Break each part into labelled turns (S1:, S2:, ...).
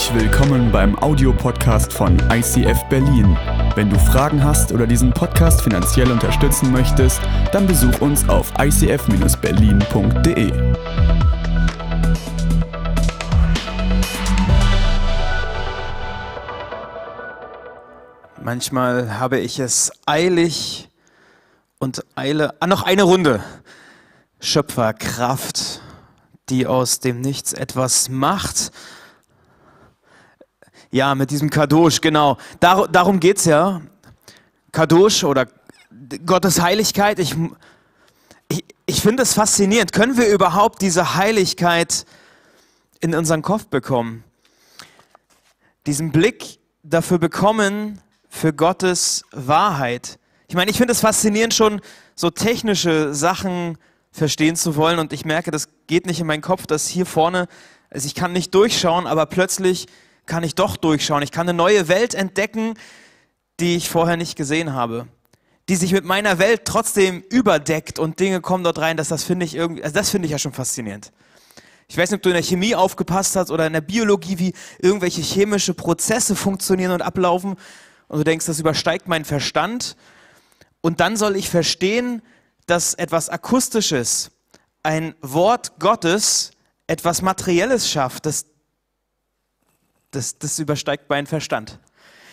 S1: Herzlich willkommen beim Audiopodcast von ICF Berlin. Wenn du Fragen hast oder diesen Podcast finanziell unterstützen möchtest, dann besuch uns auf icf-berlin.de.
S2: Manchmal habe ich es eilig und eile. Ah, noch eine Runde. Schöpferkraft, die aus dem Nichts etwas macht. Ja, mit diesem Kadosh, genau. Dar darum geht's ja. Kadosh oder Gottes Heiligkeit. Ich, ich, ich finde es faszinierend. Können wir überhaupt diese Heiligkeit in unseren Kopf bekommen? Diesen Blick dafür bekommen, für Gottes Wahrheit. Ich meine, ich finde es faszinierend, schon so technische Sachen verstehen zu wollen. Und ich merke, das geht nicht in meinen Kopf, dass hier vorne, also ich kann nicht durchschauen, aber plötzlich kann ich doch durchschauen. Ich kann eine neue Welt entdecken, die ich vorher nicht gesehen habe. Die sich mit meiner Welt trotzdem überdeckt und Dinge kommen dort rein. Das, das finde ich also das ich ja schon faszinierend. Ich weiß nicht, ob du in der Chemie aufgepasst hast oder in der Biologie, wie irgendwelche chemische Prozesse funktionieren und ablaufen. Und du denkst, das übersteigt meinen Verstand. Und dann soll ich verstehen, dass etwas Akustisches, ein Wort Gottes, etwas Materielles schafft. Das, das, das übersteigt meinen Verstand.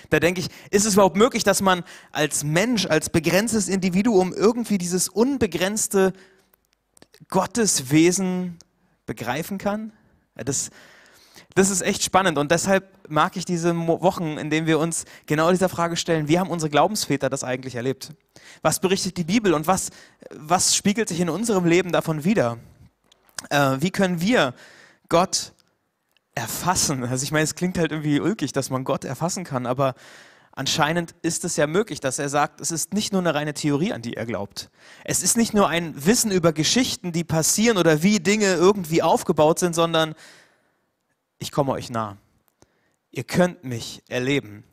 S2: Da denke ich, ist es überhaupt möglich, dass man als Mensch, als begrenztes Individuum irgendwie dieses unbegrenzte Gotteswesen begreifen kann? Das, das ist echt spannend und deshalb mag ich diese Wochen, in denen wir uns genau dieser Frage stellen, wie haben unsere Glaubensväter das eigentlich erlebt? Was berichtet die Bibel und was, was spiegelt sich in unserem Leben davon wider? Äh, wie können wir Gott erfassen? Also ich meine, es klingt halt irgendwie ulkig, dass man Gott erfassen kann, aber anscheinend ist es ja möglich, dass er sagt, es ist nicht nur eine reine Theorie, an die er glaubt. Es ist nicht nur ein Wissen über Geschichten, die passieren oder wie Dinge irgendwie aufgebaut sind, sondern ich komme euch nah. Ihr könnt mich erleben.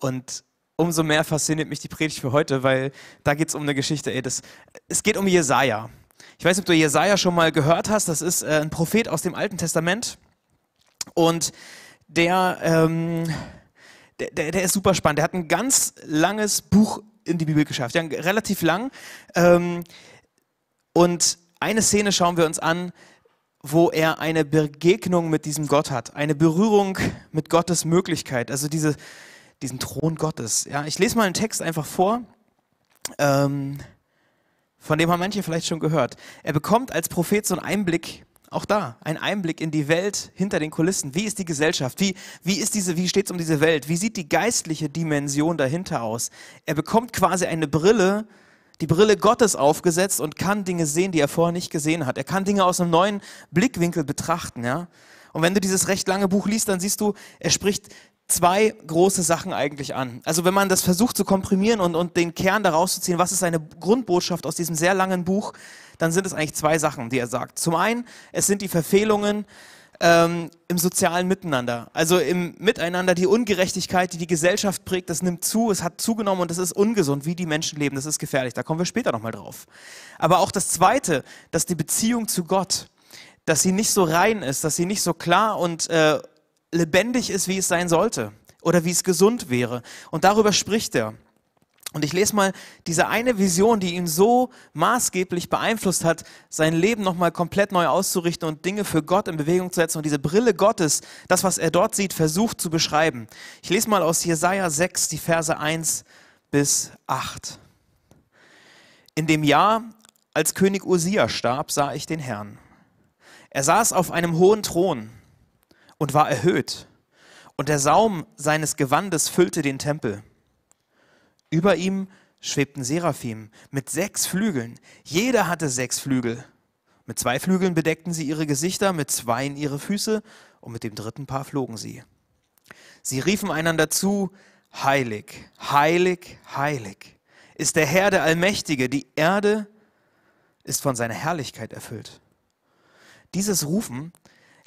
S2: Und umso mehr fasziniert mich die Predigt für heute, weil da geht es um eine Geschichte. Ey, das, es geht um Jesaja. Ich weiß nicht, ob du Jesaja schon mal gehört hast. Das ist äh, ein Prophet aus dem Alten Testament. Und der, ähm, der, der, der, ist super spannend. Der hat ein ganz langes Buch in die Bibel geschafft. Ja, relativ lang. Ähm, und eine Szene schauen wir uns an, wo er eine Begegnung mit diesem Gott hat, eine Berührung mit Gottes Möglichkeit, also diese, diesen Thron Gottes. Ja, ich lese mal einen Text einfach vor, ähm, von dem haben manche vielleicht schon gehört. Er bekommt als Prophet so einen Einblick, auch da, einen Einblick in die Welt hinter den Kulissen. Wie ist die Gesellschaft? Wie, wie, wie steht es um diese Welt? Wie sieht die geistliche Dimension dahinter aus? Er bekommt quasi eine Brille, die Brille Gottes aufgesetzt und kann Dinge sehen, die er vorher nicht gesehen hat. Er kann Dinge aus einem neuen Blickwinkel betrachten, ja. Und wenn du dieses recht lange Buch liest, dann siehst du, er spricht zwei große Sachen eigentlich an. Also wenn man das versucht zu komprimieren und, und den Kern daraus zu ziehen, was ist seine Grundbotschaft aus diesem sehr langen Buch, dann sind es eigentlich zwei Sachen, die er sagt. Zum einen, es sind die Verfehlungen ähm, im sozialen Miteinander. Also im Miteinander die Ungerechtigkeit, die die Gesellschaft prägt, das nimmt zu, es hat zugenommen und es ist ungesund, wie die Menschen leben. Das ist gefährlich. Da kommen wir später nochmal drauf. Aber auch das Zweite, dass die Beziehung zu Gott, dass sie nicht so rein ist, dass sie nicht so klar und äh, lebendig ist, wie es sein sollte oder wie es gesund wäre. Und darüber spricht er. Und ich lese mal diese eine Vision, die ihn so maßgeblich beeinflusst hat, sein Leben nochmal komplett neu auszurichten und Dinge für Gott in Bewegung zu setzen und diese Brille Gottes, das, was er dort sieht, versucht zu beschreiben. Ich lese mal aus Jesaja 6, die Verse 1 bis 8. In dem Jahr, als König Usia starb, sah ich den Herrn. Er saß auf einem hohen Thron und war erhöht, und der Saum seines Gewandes füllte den Tempel. Über ihm schwebten Seraphim mit sechs Flügeln. Jeder hatte sechs Flügel. Mit zwei Flügeln bedeckten sie ihre Gesichter, mit zweien ihre Füße und mit dem dritten Paar flogen sie. Sie riefen einander zu, Heilig, heilig, heilig ist der Herr der Allmächtige, die Erde ist von seiner Herrlichkeit erfüllt. Dieses Rufen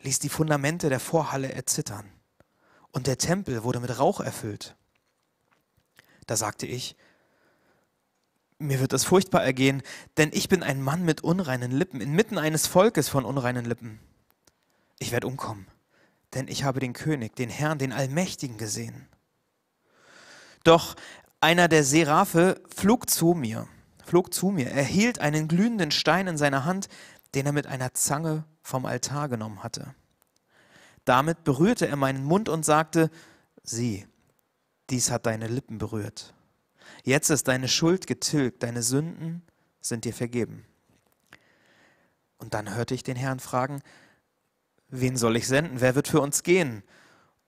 S2: ließ die Fundamente der Vorhalle erzittern und der Tempel wurde mit Rauch erfüllt. Da sagte ich, mir wird das furchtbar ergehen, denn ich bin ein Mann mit unreinen Lippen, inmitten eines Volkes von unreinen Lippen. Ich werde umkommen, denn ich habe den König, den Herrn, den Allmächtigen gesehen. Doch einer der Seraphe flog zu mir, flog zu mir, er hielt einen glühenden Stein in seiner Hand, den er mit einer Zange vom Altar genommen hatte. Damit berührte er meinen Mund und sagte, sieh, dies hat deine Lippen berührt. Jetzt ist deine Schuld getilgt, deine Sünden sind dir vergeben. Und dann hörte ich den Herrn fragen, wen soll ich senden? Wer wird für uns gehen?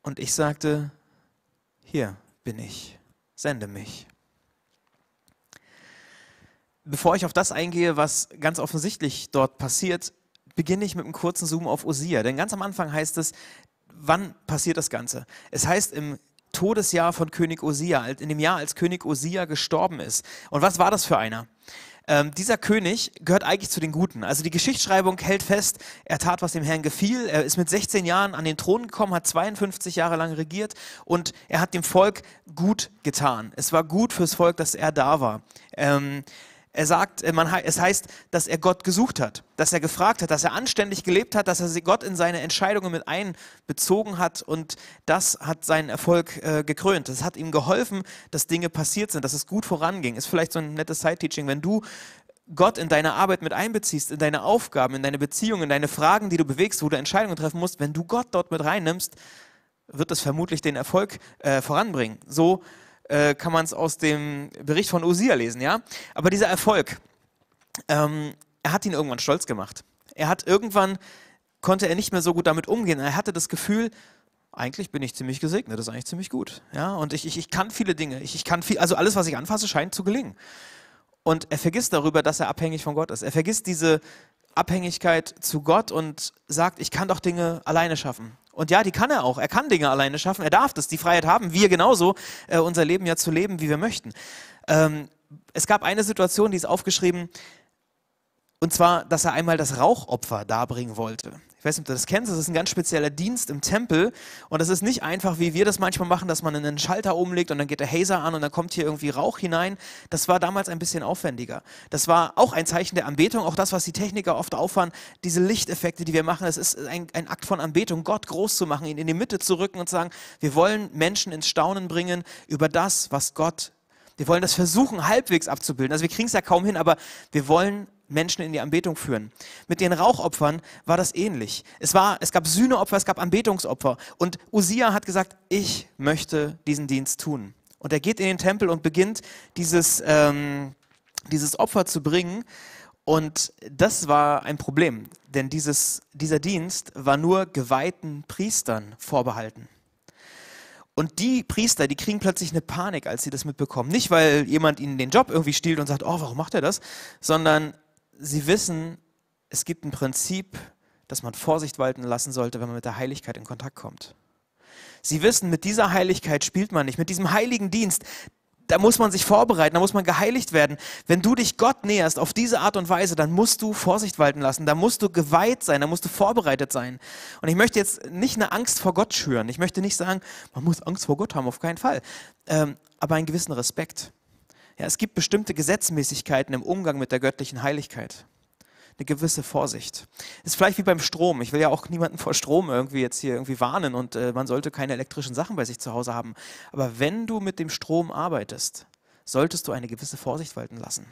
S2: Und ich sagte, hier bin ich, sende mich. Bevor ich auf das eingehe, was ganz offensichtlich dort passiert, beginne ich mit einem kurzen Zoom auf Osia. Denn ganz am Anfang heißt es, wann passiert das Ganze? Es heißt im Todesjahr von König Osia, in dem Jahr, als König Osia gestorben ist. Und was war das für einer? Ähm, dieser König gehört eigentlich zu den Guten. Also die Geschichtsschreibung hält fest, er tat, was dem Herrn gefiel. Er ist mit 16 Jahren an den Thron gekommen, hat 52 Jahre lang regiert und er hat dem Volk gut getan. Es war gut fürs Volk, dass er da war. Ähm, er sagt, äh, man, es heißt, dass er Gott gesucht hat, dass er gefragt hat, dass er anständig gelebt hat, dass er Gott in seine Entscheidungen mit einbezogen hat und das hat seinen Erfolg äh, gekrönt. Das hat ihm geholfen, dass Dinge passiert sind, dass es gut voranging. Ist vielleicht so ein nettes Side-Teaching, wenn du Gott in deine Arbeit mit einbeziehst, in deine Aufgaben, in deine Beziehungen, in deine Fragen, die du bewegst, wo du Entscheidungen treffen musst, wenn du Gott dort mit reinnimmst, wird das vermutlich den Erfolg äh, voranbringen. So äh, kann man es aus dem Bericht von Usia lesen, ja. Aber dieser Erfolg, ähm, er hat ihn irgendwann stolz gemacht. Er hat irgendwann, konnte er nicht mehr so gut damit umgehen. Er hatte das Gefühl, eigentlich bin ich ziemlich gesegnet, das ist eigentlich ziemlich gut. Ja, und ich, ich, ich kann viele Dinge. Ich, ich kann viel, also alles, was ich anfasse, scheint zu gelingen. Und er vergisst darüber, dass er abhängig von Gott ist. Er vergisst diese Abhängigkeit zu Gott und sagt, ich kann doch Dinge alleine schaffen. Und ja, die kann er auch. Er kann Dinge alleine schaffen. Er darf das. Die Freiheit haben wir genauso, äh, unser Leben ja zu leben, wie wir möchten. Ähm, es gab eine Situation, die ist aufgeschrieben, und zwar, dass er einmal das Rauchopfer darbringen wollte. Ich weiß nicht, ob du das kennst, das ist ein ganz spezieller Dienst im Tempel und das ist nicht einfach, wie wir das manchmal machen, dass man einen Schalter umlegt und dann geht der Hazer an und dann kommt hier irgendwie Rauch hinein. Das war damals ein bisschen aufwendiger. Das war auch ein Zeichen der Anbetung, auch das, was die Techniker oft auffahren, diese Lichteffekte, die wir machen, das ist ein, ein Akt von Anbetung, Gott groß zu machen, ihn in die Mitte zu rücken und zu sagen, wir wollen Menschen ins Staunen bringen über das, was Gott wir wollen das versuchen, halbwegs abzubilden. Also wir kriegen es ja kaum hin, aber wir wollen Menschen in die Anbetung führen. Mit den Rauchopfern war das ähnlich. Es, war, es gab Sühneopfer, es gab Anbetungsopfer. Und Usia hat gesagt, ich möchte diesen Dienst tun. Und er geht in den Tempel und beginnt dieses, ähm, dieses Opfer zu bringen. Und das war ein Problem, denn dieses, dieser Dienst war nur geweihten Priestern vorbehalten. Und die Priester, die kriegen plötzlich eine Panik, als sie das mitbekommen. Nicht, weil jemand ihnen den Job irgendwie stiehlt und sagt, oh, warum macht er das? Sondern sie wissen, es gibt ein Prinzip, das man Vorsicht walten lassen sollte, wenn man mit der Heiligkeit in Kontakt kommt. Sie wissen, mit dieser Heiligkeit spielt man nicht, mit diesem heiligen Dienst, da muss man sich vorbereiten, da muss man geheiligt werden. Wenn du dich Gott näherst auf diese Art und Weise, dann musst du Vorsicht walten lassen, da musst du geweiht sein, da musst du vorbereitet sein. Und ich möchte jetzt nicht eine Angst vor Gott schüren. Ich möchte nicht sagen, man muss Angst vor Gott haben, auf keinen Fall. Ähm, aber einen gewissen Respekt. Ja, es gibt bestimmte Gesetzmäßigkeiten im Umgang mit der göttlichen Heiligkeit. Eine gewisse Vorsicht. ist vielleicht wie beim Strom. Ich will ja auch niemanden vor Strom irgendwie jetzt hier irgendwie warnen und äh, man sollte keine elektrischen Sachen bei sich zu Hause haben. Aber wenn du mit dem Strom arbeitest, solltest du eine gewisse Vorsicht walten lassen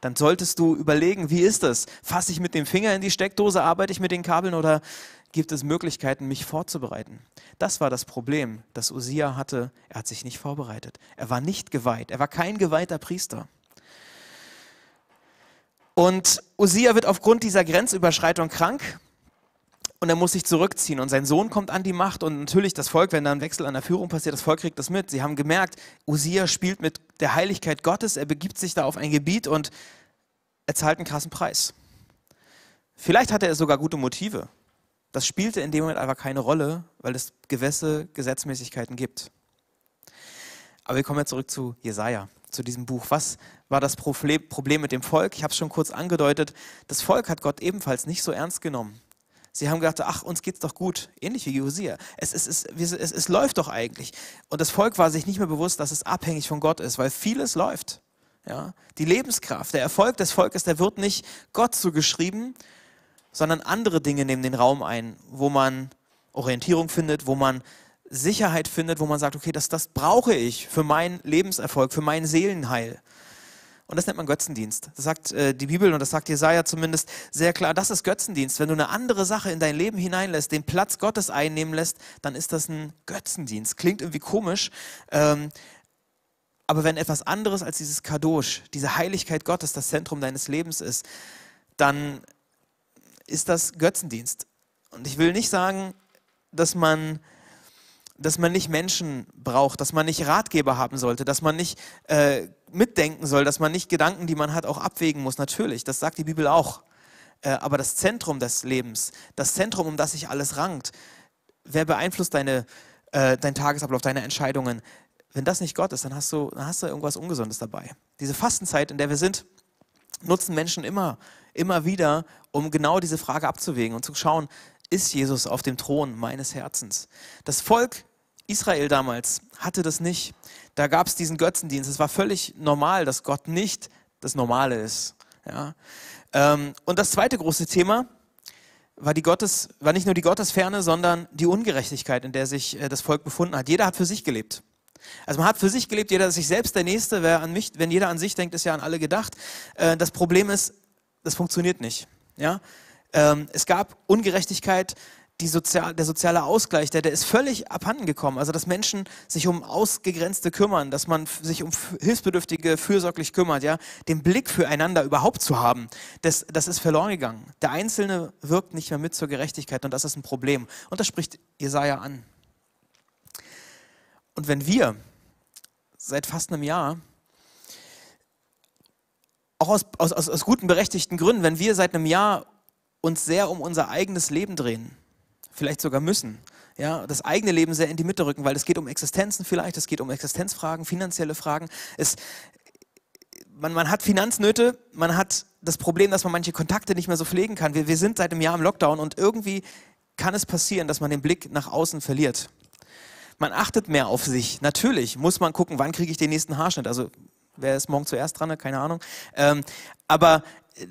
S2: dann solltest du überlegen, wie ist das? Fasse ich mit dem Finger in die Steckdose, arbeite ich mit den Kabeln oder gibt es Möglichkeiten, mich vorzubereiten. Das war das Problem, das Usia hatte. Er hat sich nicht vorbereitet. Er war nicht geweiht. Er war kein geweihter Priester. Und Usia wird aufgrund dieser Grenzüberschreitung krank und er muss sich zurückziehen. Und sein Sohn kommt an die Macht und natürlich das Volk, wenn da ein Wechsel an der Führung passiert, das Volk kriegt das mit. Sie haben gemerkt, Usia spielt mit der Heiligkeit Gottes, er begibt sich da auf ein Gebiet und er zahlt einen krassen Preis. Vielleicht hatte er sogar gute Motive. Das spielte in dem Moment einfach keine Rolle, weil es gewisse Gesetzmäßigkeiten gibt. Aber wir kommen jetzt zurück zu Jesaja, zu diesem Buch. Was war das Problem mit dem Volk? Ich habe es schon kurz angedeutet. Das Volk hat Gott ebenfalls nicht so ernst genommen. Sie haben gedacht, ach, uns geht's doch gut, ähnlich wie Josia. Es, es, es, es, es läuft doch eigentlich. Und das Volk war sich nicht mehr bewusst, dass es abhängig von Gott ist, weil vieles läuft. Ja? Die Lebenskraft, der Erfolg des Volkes, der wird nicht Gott zugeschrieben, sondern andere Dinge nehmen den Raum ein, wo man Orientierung findet, wo man Sicherheit findet, wo man sagt, okay, das, das brauche ich für meinen Lebenserfolg, für mein Seelenheil. Und das nennt man Götzendienst. Das sagt äh, die Bibel und das sagt Jesaja zumindest sehr klar. Das ist Götzendienst. Wenn du eine andere Sache in dein Leben hineinlässt, den Platz Gottes einnehmen lässt, dann ist das ein Götzendienst. Klingt irgendwie komisch. Ähm, aber wenn etwas anderes als dieses Kadosh, diese Heiligkeit Gottes das Zentrum deines Lebens ist, dann ist das Götzendienst. Und ich will nicht sagen, dass man dass man nicht Menschen braucht, dass man nicht Ratgeber haben sollte, dass man nicht äh, mitdenken soll, dass man nicht Gedanken, die man hat, auch abwägen muss. Natürlich, das sagt die Bibel auch. Äh, aber das Zentrum des Lebens, das Zentrum, um das sich alles rankt, wer beeinflusst deine, äh, deinen Tagesablauf, deine Entscheidungen? Wenn das nicht Gott ist, dann hast, du, dann hast du irgendwas Ungesundes dabei. Diese Fastenzeit, in der wir sind, nutzen Menschen immer, immer wieder, um genau diese Frage abzuwägen und zu schauen, ist Jesus auf dem Thron meines Herzens? Das Volk Israel damals hatte das nicht. Da gab es diesen Götzendienst. Es war völlig normal, dass Gott nicht das Normale ist. Ja. Ähm, und das zweite große Thema war, die Gottes, war nicht nur die Gottesferne, sondern die Ungerechtigkeit, in der sich äh, das Volk befunden hat. Jeder hat für sich gelebt. Also man hat für sich gelebt, jeder ist sich selbst der Nächste. Wer an mich, wenn jeder an sich denkt, ist ja an alle gedacht. Äh, das Problem ist, das funktioniert nicht. Ja? Ähm, es gab Ungerechtigkeit, Sozial, der soziale Ausgleich, der, der ist völlig abhanden gekommen. Also, dass Menschen sich um Ausgegrenzte kümmern, dass man sich um Hilfsbedürftige fürsorglich kümmert, ja, den Blick füreinander überhaupt zu haben, das, das ist verloren gegangen. Der Einzelne wirkt nicht mehr mit zur Gerechtigkeit und das ist ein Problem. Und das spricht Jesaja an. Und wenn wir seit fast einem Jahr auch aus, aus, aus, guten, berechtigten Gründen, wenn wir seit einem Jahr uns sehr um unser eigenes Leben drehen, vielleicht sogar müssen. Ja, das eigene Leben sehr in die Mitte rücken, weil es geht um Existenzen vielleicht, es geht um Existenzfragen, finanzielle Fragen. Es, man, man hat Finanznöte, man hat das Problem, dass man manche Kontakte nicht mehr so pflegen kann. Wir, wir sind seit einem Jahr im Lockdown und irgendwie kann es passieren, dass man den Blick nach außen verliert. Man achtet mehr auf sich. Natürlich muss man gucken, wann kriege ich den nächsten Haarschnitt. Also wer ist morgen zuerst dran? Keine Ahnung. Ähm, aber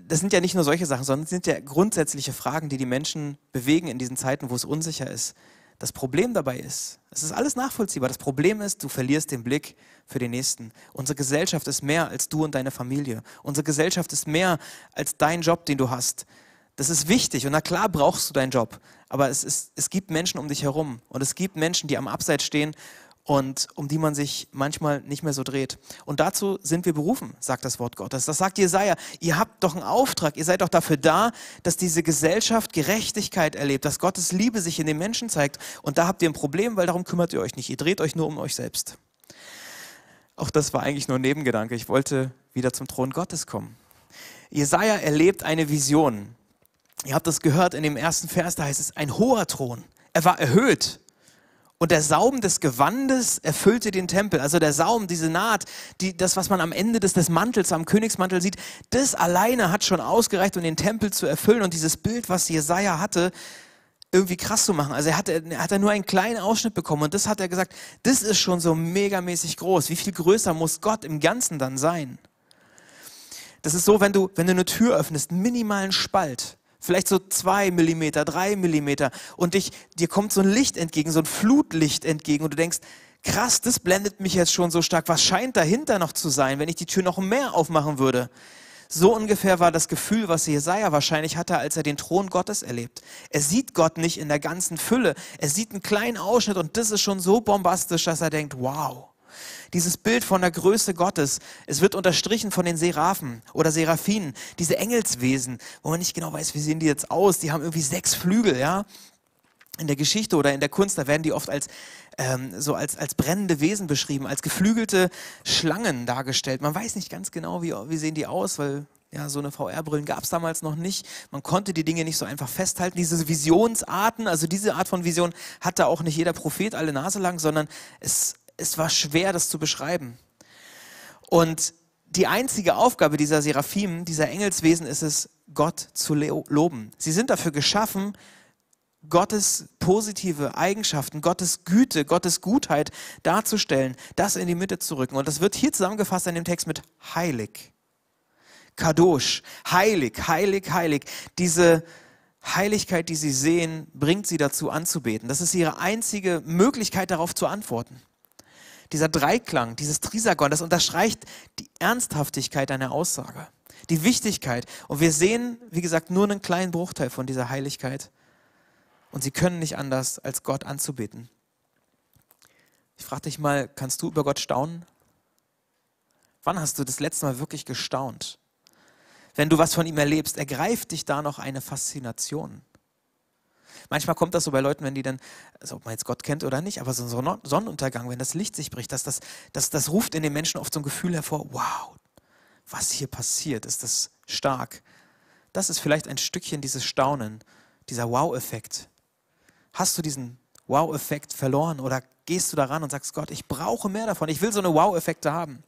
S2: das sind ja nicht nur solche Sachen, sondern es sind ja grundsätzliche Fragen, die die Menschen bewegen in diesen Zeiten, wo es unsicher ist. Das Problem dabei ist, es ist alles nachvollziehbar. Das Problem ist, du verlierst den Blick für den Nächsten. Unsere Gesellschaft ist mehr als du und deine Familie. Unsere Gesellschaft ist mehr als dein Job, den du hast. Das ist wichtig und na klar brauchst du deinen Job. Aber es, ist, es gibt Menschen um dich herum und es gibt Menschen, die am Abseits stehen und um die man sich manchmal nicht mehr so dreht. Und dazu sind wir berufen, sagt das Wort Gottes. Das sagt Jesaja. Ihr habt doch einen Auftrag. Ihr seid doch dafür da, dass diese Gesellschaft Gerechtigkeit erlebt, dass Gottes Liebe sich in den Menschen zeigt. Und da habt ihr ein Problem, weil darum kümmert ihr euch nicht. Ihr dreht euch nur um euch selbst. Auch das war eigentlich nur ein Nebengedanke. Ich wollte wieder zum Thron Gottes kommen. Jesaja erlebt eine Vision. Ihr habt das gehört in dem ersten Vers, da heißt es, ein hoher Thron. Er war erhöht und der Saum des Gewandes erfüllte den Tempel. Also der Saum, diese Naht, die, das, was man am Ende des, des Mantels, am Königsmantel sieht, das alleine hat schon ausgereicht, um den Tempel zu erfüllen. Und dieses Bild, was Jesaja hatte, irgendwie krass zu machen. Also er hat, er hat nur einen kleinen Ausschnitt bekommen und das hat er gesagt, das ist schon so megamäßig groß. Wie viel größer muss Gott im Ganzen dann sein? Das ist so, wenn du, wenn du eine Tür öffnest, minimalen Spalt vielleicht so zwei Millimeter, drei Millimeter und dich, dir kommt so ein Licht entgegen, so ein Flutlicht entgegen und du denkst, krass, das blendet mich jetzt schon so stark. Was scheint dahinter noch zu sein, wenn ich die Tür noch mehr aufmachen würde? So ungefähr war das Gefühl, was Jesaja wahrscheinlich hatte, als er den Thron Gottes erlebt. Er sieht Gott nicht in der ganzen Fülle. Er sieht einen kleinen Ausschnitt und das ist schon so bombastisch, dass er denkt, wow. Dieses Bild von der Größe Gottes, es wird unterstrichen von den Seraphen oder Seraphinen, diese Engelswesen, wo man nicht genau weiß, wie sehen die jetzt aus. Die haben irgendwie sechs Flügel, ja. In der Geschichte oder in der Kunst, da werden die oft als ähm, so als, als brennende Wesen beschrieben, als geflügelte Schlangen dargestellt. Man weiß nicht ganz genau, wie, wie sehen die aus, weil ja, so eine VR-Brillen gab es damals noch nicht. Man konnte die Dinge nicht so einfach festhalten. Diese Visionsarten, also diese Art von Vision hatte auch nicht jeder Prophet alle Nase lang, sondern es es war schwer, das zu beschreiben. Und die einzige Aufgabe dieser Seraphim, dieser Engelswesen ist es, Gott zu loben. Sie sind dafür geschaffen, Gottes positive Eigenschaften, Gottes Güte, Gottes Gutheit darzustellen, das in die Mitte zu rücken. Und das wird hier zusammengefasst in dem Text mit heilig. Kadosh, heilig, heilig, heilig. Diese Heiligkeit, die sie sehen, bringt sie dazu anzubeten. Das ist ihre einzige Möglichkeit, darauf zu antworten. Dieser Dreiklang, dieses Trisagon, das unterstreicht die Ernsthaftigkeit einer Aussage, die Wichtigkeit. Und wir sehen, wie gesagt, nur einen kleinen Bruchteil von dieser Heiligkeit. Und sie können nicht anders, als Gott anzubeten. Ich frage dich mal, kannst du über Gott staunen? Wann hast du das letzte Mal wirklich gestaunt? Wenn du was von ihm erlebst, ergreift dich da noch eine Faszination. Manchmal kommt das so bei Leuten, wenn die dann, also ob man jetzt Gott kennt oder nicht, aber so ein Sonnenuntergang, wenn das Licht sich bricht, das, das, das, das ruft in den Menschen oft so ein Gefühl hervor, wow, was hier passiert, ist das stark. Das ist vielleicht ein Stückchen dieses Staunen, dieser Wow-Effekt. Hast du diesen Wow-Effekt verloren oder gehst du daran und sagst, Gott, ich brauche mehr davon, ich will so eine Wow-Effekte haben.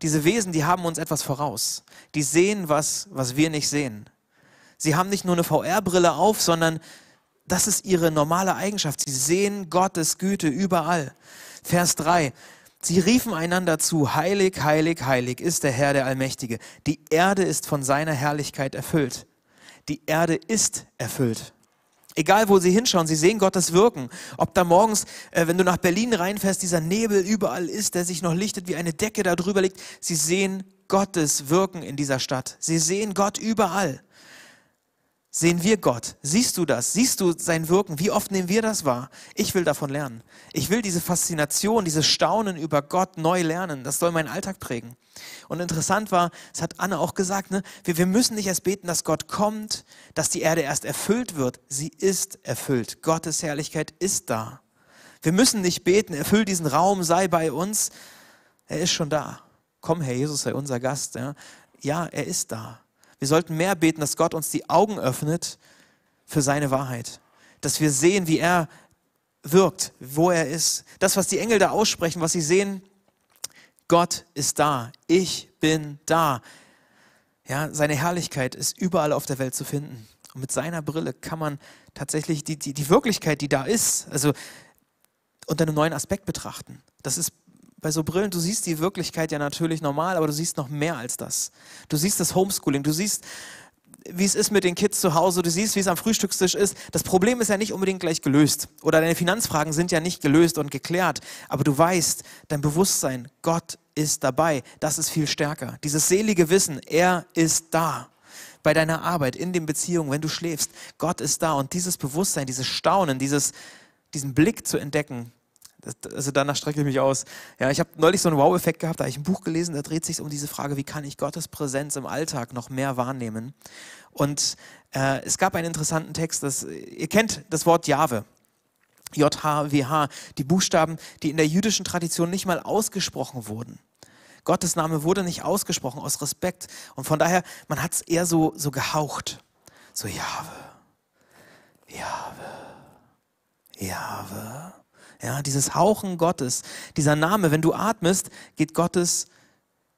S2: Diese Wesen, die haben uns etwas voraus. Die sehen was, was wir nicht sehen. Sie haben nicht nur eine VR-Brille auf, sondern das ist ihre normale Eigenschaft. Sie sehen Gottes Güte überall. Vers 3. Sie riefen einander zu, heilig, heilig, heilig ist der Herr der Allmächtige. Die Erde ist von seiner Herrlichkeit erfüllt. Die Erde ist erfüllt. Egal, wo sie hinschauen, sie sehen Gottes Wirken. Ob da morgens, äh, wenn du nach Berlin reinfährst, dieser Nebel überall ist, der sich noch lichtet, wie eine Decke da drüber liegt. Sie sehen Gottes Wirken in dieser Stadt. Sie sehen Gott überall. Sehen wir Gott? Siehst du das? Siehst du sein Wirken? Wie oft nehmen wir das wahr? Ich will davon lernen. Ich will diese Faszination, dieses Staunen über Gott neu lernen. Das soll meinen Alltag prägen. Und interessant war, das hat Anne auch gesagt, ne? wir, wir müssen nicht erst beten, dass Gott kommt, dass die Erde erst erfüllt wird. Sie ist erfüllt. Gottes Herrlichkeit ist da. Wir müssen nicht beten, erfüll diesen Raum, sei bei uns. Er ist schon da. Komm, Herr Jesus, sei unser Gast. Ja, ja er ist da. Wir sollten mehr beten, dass Gott uns die Augen öffnet für seine Wahrheit. Dass wir sehen, wie er wirkt, wo er ist. Das, was die Engel da aussprechen, was sie sehen, Gott ist da. Ich bin da. Ja, seine Herrlichkeit ist überall auf der Welt zu finden. Und mit seiner Brille kann man tatsächlich die, die, die Wirklichkeit, die da ist, also unter einem neuen Aspekt betrachten. Das ist bei so Brillen, du siehst die Wirklichkeit ja natürlich normal, aber du siehst noch mehr als das. Du siehst das Homeschooling, du siehst, wie es ist mit den Kids zu Hause, du siehst, wie es am Frühstückstisch ist. Das Problem ist ja nicht unbedingt gleich gelöst oder deine Finanzfragen sind ja nicht gelöst und geklärt, aber du weißt, dein Bewusstsein, Gott ist dabei, das ist viel stärker. Dieses selige Wissen, er ist da. Bei deiner Arbeit, in den Beziehungen, wenn du schläfst, Gott ist da und dieses Bewusstsein, dieses Staunen, dieses, diesen Blick zu entdecken, also danach strecke ich mich aus. Ja, ich habe neulich so einen Wow-Effekt gehabt, da habe ich ein Buch gelesen, da dreht sich um diese Frage, wie kann ich Gottes Präsenz im Alltag noch mehr wahrnehmen? Und äh, es gab einen interessanten Text, das, ihr kennt das Wort Jahwe. J-H-W-H, die Buchstaben, die in der jüdischen Tradition nicht mal ausgesprochen wurden. Gottes Name wurde nicht ausgesprochen aus Respekt und von daher, man hat es eher so, so gehaucht. So Jahwe, Jahwe, Jahwe. Ja, dieses Hauchen Gottes, dieser Name, wenn du atmest, geht Gottes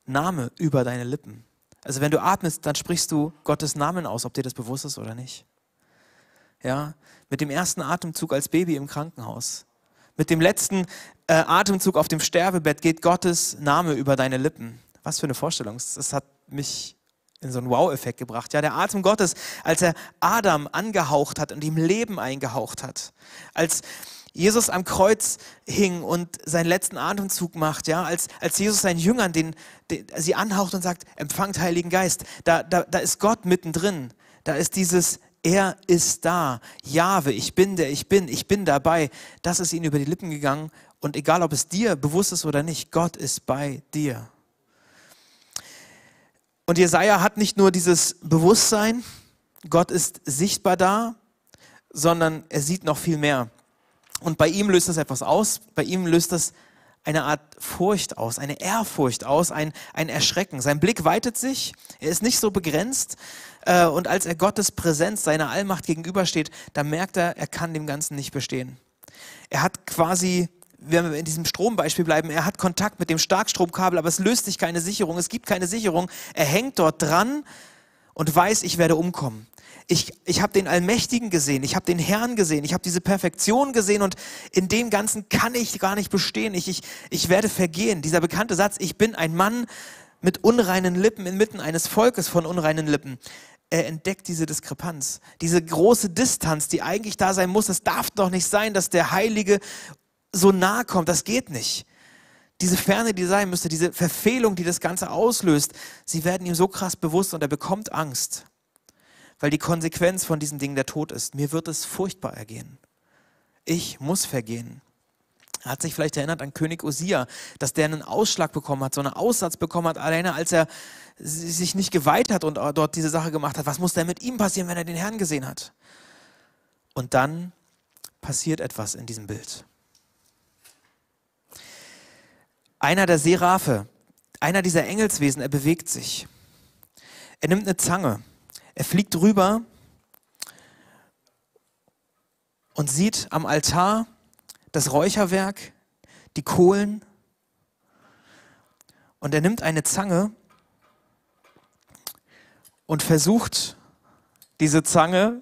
S2: Name über deine Lippen. Also wenn du atmest, dann sprichst du Gottes Namen aus, ob dir das bewusst ist oder nicht. Ja, mit dem ersten Atemzug als Baby im Krankenhaus, mit dem letzten äh, Atemzug auf dem Sterbebett geht Gottes Name über deine Lippen. Was für eine Vorstellung. Das hat mich in so einen Wow-Effekt gebracht. Ja, der Atem Gottes, als er Adam angehaucht hat und ihm Leben eingehaucht hat. Als Jesus am Kreuz hing und seinen letzten Atemzug macht, ja, als, als Jesus seinen Jüngern den, den, sie anhaucht und sagt, empfangt Heiligen Geist, da, da, da ist Gott mittendrin. Da ist dieses, er ist da. Jahwe, ich bin der, ich bin, ich bin dabei. Das ist ihnen über die Lippen gegangen. Und egal, ob es dir bewusst ist oder nicht, Gott ist bei dir. Und Jesaja hat nicht nur dieses Bewusstsein, Gott ist sichtbar da, sondern er sieht noch viel mehr. Und bei ihm löst das etwas aus. Bei ihm löst das eine Art Furcht aus, eine Ehrfurcht aus, ein, ein Erschrecken. Sein Blick weitet sich, er ist nicht so begrenzt. Äh, und als er Gottes Präsenz, seiner Allmacht gegenübersteht, da merkt er, er kann dem Ganzen nicht bestehen. Er hat quasi, wenn wir in diesem Strombeispiel bleiben, er hat Kontakt mit dem Starkstromkabel, aber es löst sich keine Sicherung, es gibt keine Sicherung. Er hängt dort dran und weiß, ich werde umkommen ich, ich habe den Allmächtigen gesehen, ich habe den Herrn gesehen, ich habe diese Perfektion gesehen und in dem Ganzen kann ich gar nicht bestehen. Ich, ich, ich werde vergehen. Dieser bekannte Satz, ich bin ein Mann mit unreinen Lippen inmitten eines Volkes von unreinen Lippen. er entdeckt diese Diskrepanz, diese große Distanz, die eigentlich da sein muss. Es darf doch nicht sein, dass der Heilige so nahe kommt. Das geht nicht. Diese Ferne, die sein müsste, diese Verfehlung, die das Ganze auslöst, sie werden ihm so krass bewusst und er bekommt Angst, weil die Konsequenz von diesen Dingen der Tod ist. Mir wird es furchtbar ergehen. Ich muss vergehen. Er hat sich vielleicht erinnert an König Osia, dass der einen Ausschlag bekommen hat, so einen Aussatz bekommen hat, alleine als er sich nicht geweiht hat und dort diese Sache gemacht hat. Was muss denn mit ihm passieren, wenn er den Herrn gesehen hat? Und dann passiert etwas in diesem Bild. Einer der Seraphe, einer dieser Engelswesen, er bewegt sich. Er nimmt eine Zange, er fliegt rüber und sieht am Altar das Räucherwerk, die Kohlen. Und er nimmt eine Zange und versucht, diese Zange,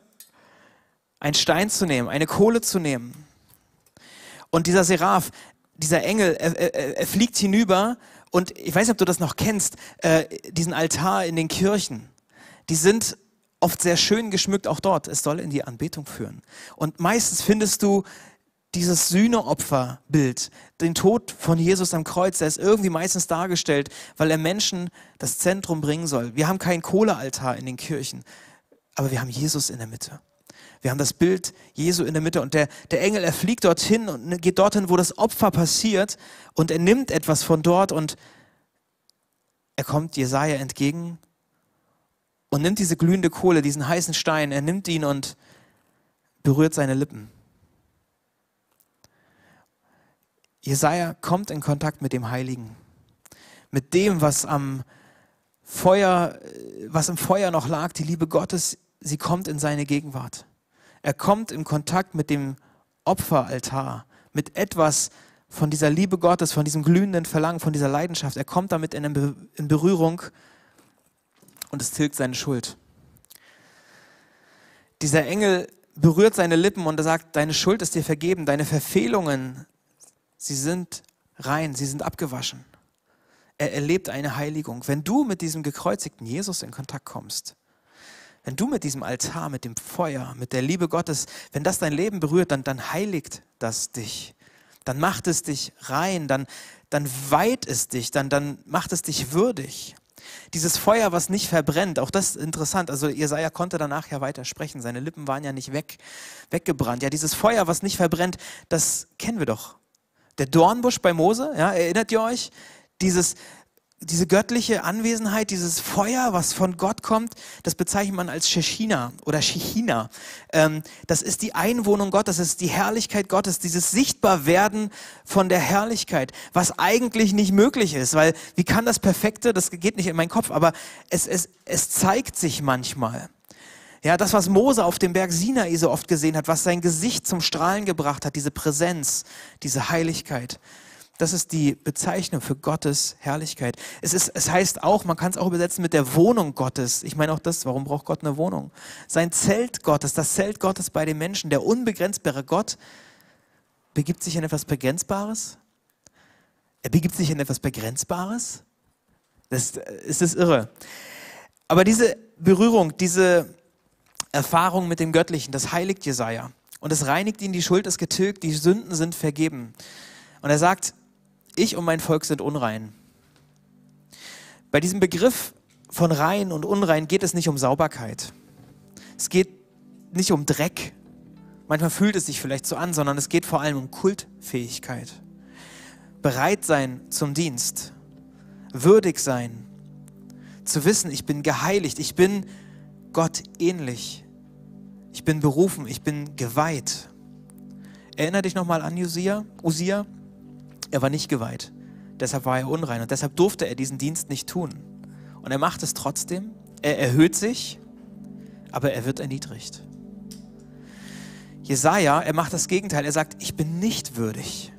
S2: einen Stein zu nehmen, eine Kohle zu nehmen. Und dieser Seraph, dieser Engel, er, er, er, fliegt hinüber und ich weiß nicht, ob du das noch kennst, äh, diesen Altar in den Kirchen. Die sind oft sehr schön geschmückt, auch dort. Es soll in die Anbetung führen. Und meistens findest du dieses Sühneopferbild, den Tod von Jesus am Kreuz, der ist irgendwie meistens dargestellt, weil er Menschen das Zentrum bringen soll. Wir haben keinen Kohlealtar in den Kirchen, aber wir haben Jesus in der Mitte. Wir haben das Bild Jesu in der Mitte und der, der Engel, er fliegt dorthin und geht dorthin, wo das Opfer passiert und er nimmt etwas von dort und er kommt Jesaja entgegen und nimmt diese glühende Kohle, diesen heißen Stein, er nimmt ihn und berührt seine Lippen. Jesaja kommt in Kontakt mit dem Heiligen, mit dem, was am Feuer, was im Feuer noch lag, die Liebe Gottes, sie kommt in seine Gegenwart. Er kommt in Kontakt mit dem Opferaltar, mit etwas von dieser Liebe Gottes, von diesem glühenden Verlangen, von dieser Leidenschaft. Er kommt damit in, Berührung und es tilgt seine Schuld. Dieser Engel berührt seine Lippen und er sagt, deine Schuld ist dir vergeben, deine Verfehlungen Sie sind rein, sie sind abgewaschen. Er erlebt eine Heiligung. Wenn du mit diesem gekreuzigten Jesus in Kontakt kommst, wenn du mit diesem Altar, mit dem Feuer, mit der Liebe Gottes, wenn das dein Leben berührt, dann, dann heiligt das dich. Dann macht es dich rein, dann, dann weiht es dich, dann, dann macht es dich würdig. Dieses Feuer, was nicht verbrennt, auch das ist interessant. Also Jesaja konnte danach ja weiter sprechen. Seine Lippen waren ja nicht weg, weggebrannt. Ja, dieses Feuer, was nicht verbrennt, das kennen wir doch der Dornbusch bei Mose, ja, erinnert ihr euch? Dieses, diese göttliche Anwesenheit, dieses Feuer, was von Gott kommt, das bezeichnet man als Shechina oder Shechina. Ähm, das ist die Einwohnung Gottes, das ist die Herrlichkeit Gottes, dieses Sichtbarwerden von der Herrlichkeit, was eigentlich nicht möglich ist, weil wie kann das Perfekte, das geht nicht in meinen Kopf, aber es, es, es zeigt sich manchmal. Ja, das, was Mose auf dem Berg Sinai so oft gesehen hat, was sein Gesicht zum Strahlen gebracht hat, diese Präsenz, diese Heiligkeit. Das ist die Bezeichnung für Gottes Herrlichkeit. Es, ist, es heißt auch, man kann es auch übersetzen mit der Wohnung Gottes. Ich meine auch das, warum braucht Gott eine Wohnung? Sein Zelt Gottes, das Zelt Gottes bei den Menschen, der unbegrenzbare Gott, begibt sich in etwas Begrenzbares? Er begibt sich in etwas Begrenzbares? Das, das ist irre. Aber diese Berührung, diese Erfahrung mit dem Göttlichen, das heiligt Jesaja. Und es reinigt ihn, die Schuld ist getilgt, die Sünden sind vergeben. Und er sagt, ich und mein Volk sind unrein. Bei diesem Begriff von rein und unrein geht es nicht um Sauberkeit. Es geht nicht um Dreck. Manchmal fühlt es sich vielleicht so an, sondern es geht vor allem um Kultfähigkeit. Bereit sein zum Dienst. Würdig sein. Zu wissen, ich bin geheiligt. Ich bin Gott ähnlich. Ich bin berufen, ich bin geweiht. Erinner dich nochmal an Usia, Usia. Er war nicht geweiht. Deshalb war er unrein und deshalb durfte er diesen Dienst nicht tun. Und er macht es trotzdem. Er erhöht sich, aber er wird erniedrigt. Jesaja, er macht das Gegenteil. Er sagt, ich bin nicht würdig.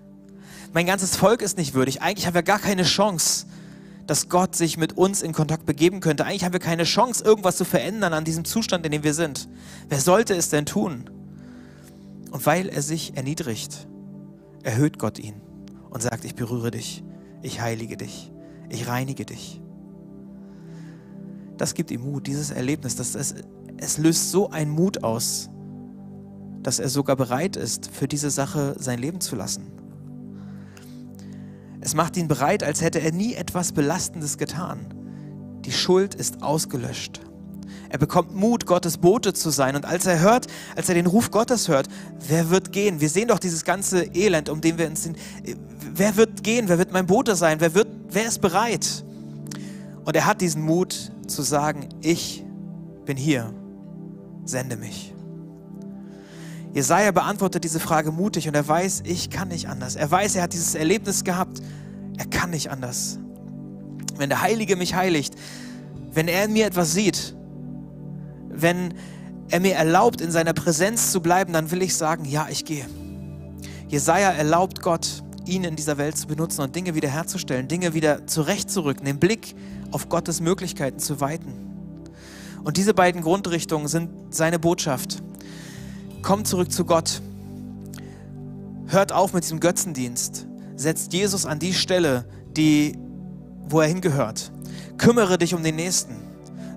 S2: Mein ganzes Volk ist nicht würdig. Eigentlich haben wir gar keine Chance, dass Gott sich mit uns in Kontakt begeben könnte. Eigentlich haben wir keine Chance, irgendwas zu verändern an diesem Zustand, in dem wir sind. Wer sollte es denn tun? Und weil er sich erniedrigt, erhöht Gott ihn und sagt, ich berühre dich, ich heilige dich, ich reinige dich. das gibt ihm Mut, dieses Erlebnis, das, es, es löst so einen Mut aus, dass er sogar bereit ist, für diese Sache sein Leben zu lassen. Es macht ihn bereit, als hätte er nie etwas Belastendes getan. Die Schuld ist ausgelöscht. Er bekommt Mut, Gottes Bote zu sein. Und als er hört, als er den Ruf Gottes hört, wer wird gehen? Wir sehen doch dieses ganze Elend, um den wir uns sind. Wer wird gehen? Wer wird mein Bote sein? Wer, wird, wer ist bereit? Und er hat diesen Mut zu sagen, ich bin hier, sende mich. Jesaja beantwortet diese Frage mutig und er weiß, ich kann nicht anders. Er weiß, er hat dieses Erlebnis gehabt. Er kann nicht anders. Wenn der Heilige mich heiligt, wenn er in mir etwas sieht, wenn er mir erlaubt, in seiner Präsenz zu bleiben, dann will ich sagen, ja, ich gehe. Jesaja erlaubt Gott, ihn in dieser Welt zu benutzen und Dinge wiederherzustellen, Dinge wieder zurechtzurücken, den Blick auf Gottes Möglichkeiten zu weiten. Und diese beiden Grundrichtungen sind seine Botschaft. Kommt zurück zu Gott. Hört auf mit diesem Götzendienst. Setzt Jesus an die Stelle, die, wo er hingehört. Kümmere dich um den Nächsten.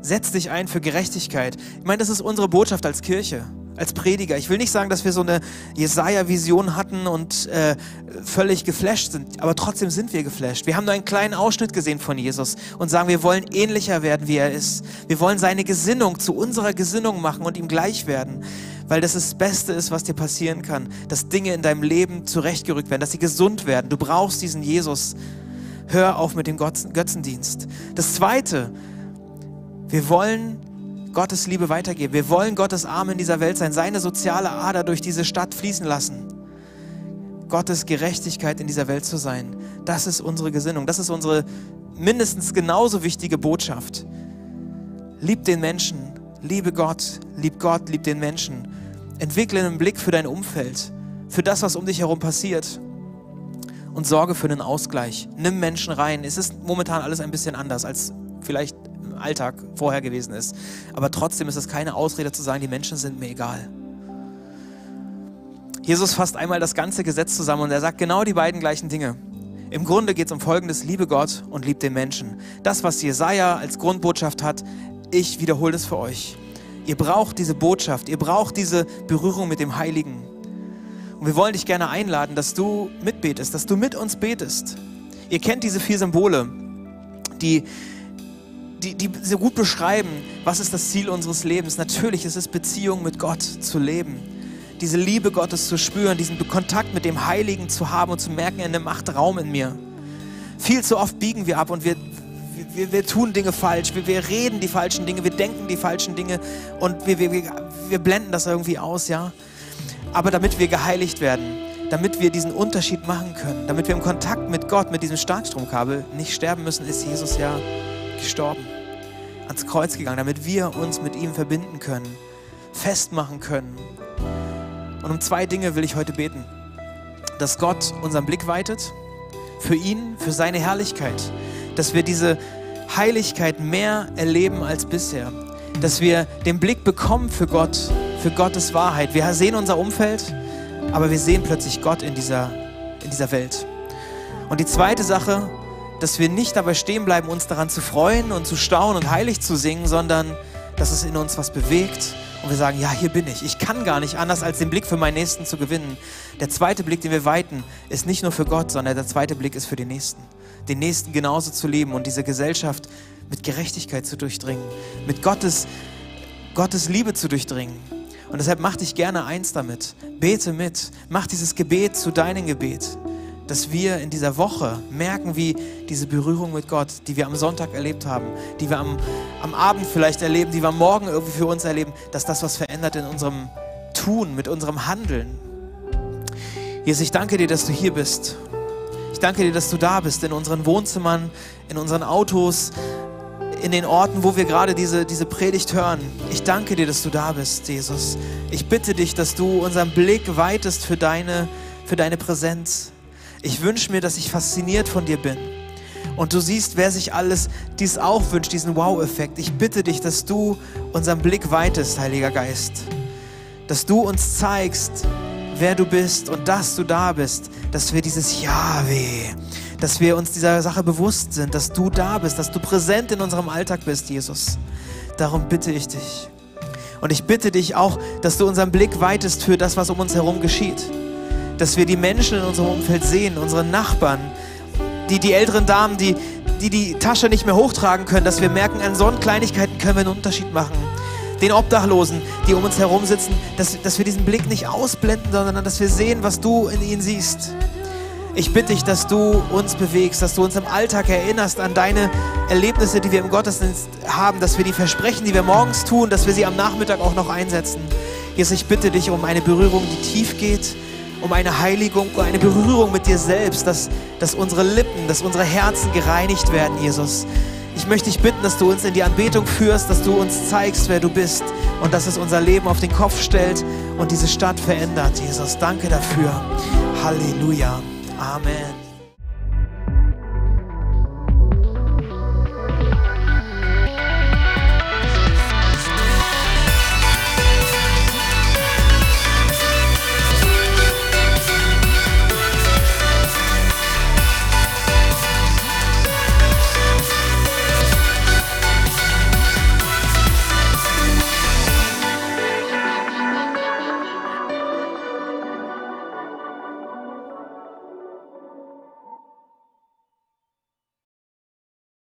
S2: Setz dich ein für Gerechtigkeit. Ich meine, das ist unsere Botschaft als Kirche als Prediger. Ich will nicht sagen, dass wir so eine Jesaja-Vision hatten und äh, völlig geflasht sind, aber trotzdem sind wir geflasht. Wir haben nur einen kleinen Ausschnitt gesehen von Jesus und sagen, wir wollen ähnlicher werden, wie er ist. Wir wollen seine Gesinnung zu unserer Gesinnung machen und ihm gleich werden, weil das das Beste ist, was dir passieren kann, dass Dinge in deinem Leben zurechtgerückt werden, dass sie gesund werden. Du brauchst diesen Jesus. Hör auf mit dem Götzendienst. Das Zweite, wir wollen Gottes Liebe weitergeben. Wir wollen Gottes Arm in dieser Welt sein, seine soziale Ader durch diese Stadt fließen lassen. Gottes Gerechtigkeit in dieser Welt zu sein. Das ist unsere Gesinnung. Das ist unsere mindestens genauso wichtige Botschaft. Lieb den Menschen, liebe Gott, lieb Gott, lieb den Menschen. Entwickle einen Blick für dein Umfeld, für das, was um dich herum passiert. Und sorge für einen Ausgleich. Nimm Menschen rein. Es ist momentan alles ein bisschen anders als vielleicht Alltag vorher gewesen ist. Aber trotzdem ist es keine Ausrede zu sagen, die Menschen sind mir egal. Jesus fasst einmal das ganze Gesetz zusammen und er sagt genau die beiden gleichen Dinge. Im Grunde geht es um Folgendes, liebe Gott und lieb den Menschen. Das, was Jesaja als Grundbotschaft hat, ich wiederhole es für euch. Ihr braucht diese Botschaft, ihr braucht diese Berührung mit dem Heiligen. Und wir wollen dich gerne einladen, dass du mitbetest, dass du mit uns betest. Ihr kennt diese vier Symbole, die die, die so gut beschreiben, was ist das Ziel unseres Lebens. Natürlich ist es Beziehung mit Gott zu leben. Diese Liebe Gottes zu spüren, diesen Kontakt mit dem Heiligen zu haben und zu merken, er macht Raum in mir. Viel zu oft biegen wir ab und wir, wir, wir tun Dinge falsch, wir, wir reden die falschen Dinge, wir denken die falschen Dinge und wir, wir, wir blenden das irgendwie aus, ja. Aber damit wir geheiligt werden, damit wir diesen Unterschied machen können, damit wir im Kontakt mit Gott, mit diesem Starkstromkabel nicht sterben müssen, ist Jesus ja gestorben, ans Kreuz gegangen, damit wir uns mit ihm verbinden können, festmachen können. Und um zwei Dinge will ich heute beten. Dass Gott unseren Blick weitet für ihn, für seine Herrlichkeit. Dass wir diese Heiligkeit mehr erleben als bisher. Dass wir den Blick bekommen für Gott, für Gottes Wahrheit. Wir sehen unser Umfeld, aber wir sehen plötzlich Gott in dieser, in dieser Welt. Und die zweite Sache, dass wir nicht dabei stehen bleiben, uns daran zu freuen und zu staunen und heilig zu singen, sondern dass es in uns was bewegt und wir sagen, ja, hier bin ich. Ich kann gar nicht anders, als den Blick für meinen Nächsten zu gewinnen. Der zweite Blick, den wir weiten, ist nicht nur für Gott, sondern der zweite Blick ist für den Nächsten. Den Nächsten genauso zu leben und diese Gesellschaft mit Gerechtigkeit zu durchdringen, mit Gottes, Gottes Liebe zu durchdringen. Und deshalb mach dich gerne eins damit. Bete mit. Mach dieses Gebet zu deinem Gebet dass wir in dieser Woche merken, wie diese Berührung mit Gott, die wir am Sonntag erlebt haben, die wir am, am Abend vielleicht erleben, die wir Morgen irgendwie für uns erleben, dass das was verändert in unserem Tun, mit unserem Handeln. Jesus, ich danke dir, dass du hier bist. Ich danke dir, dass du da bist, in unseren Wohnzimmern, in unseren Autos, in den Orten, wo wir gerade diese, diese Predigt hören. Ich danke dir, dass du da bist, Jesus. Ich bitte dich, dass du unseren Blick weitest für deine, für deine Präsenz. Ich wünsche mir, dass ich fasziniert von dir bin. Und du siehst, wer sich alles dies auch wünscht, diesen Wow-Effekt. Ich bitte dich, dass du unseren Blick weitest, Heiliger Geist. Dass du uns zeigst, wer du bist und dass du da bist. Dass wir dieses Jahwe, dass wir uns dieser Sache bewusst sind, dass du da bist, dass du präsent in unserem Alltag bist, Jesus. Darum bitte ich dich. Und ich bitte dich auch, dass du unseren Blick weitest für das, was um uns herum geschieht. Dass wir die Menschen in unserem Umfeld sehen, unsere Nachbarn, die, die älteren Damen, die, die die Tasche nicht mehr hochtragen können, dass wir merken, an so Kleinigkeiten können wir einen Unterschied machen. Den Obdachlosen, die um uns herum sitzen, dass, dass wir diesen Blick nicht ausblenden, sondern dass wir sehen, was du in ihnen siehst. Ich bitte dich, dass du uns bewegst, dass du uns im Alltag erinnerst an deine Erlebnisse, die wir im Gottesdienst haben, dass wir die Versprechen, die wir morgens tun, dass wir sie am Nachmittag auch noch einsetzen. Jesus, ich bitte dich um eine Berührung, die tief geht, um eine Heiligung, um eine Berührung mit dir selbst, dass, dass unsere Lippen, dass unsere Herzen gereinigt werden, Jesus. Ich möchte dich bitten, dass du uns in die Anbetung führst, dass du uns zeigst, wer du bist und dass es unser Leben auf den Kopf stellt und diese Stadt verändert, Jesus. Danke dafür. Halleluja. Amen.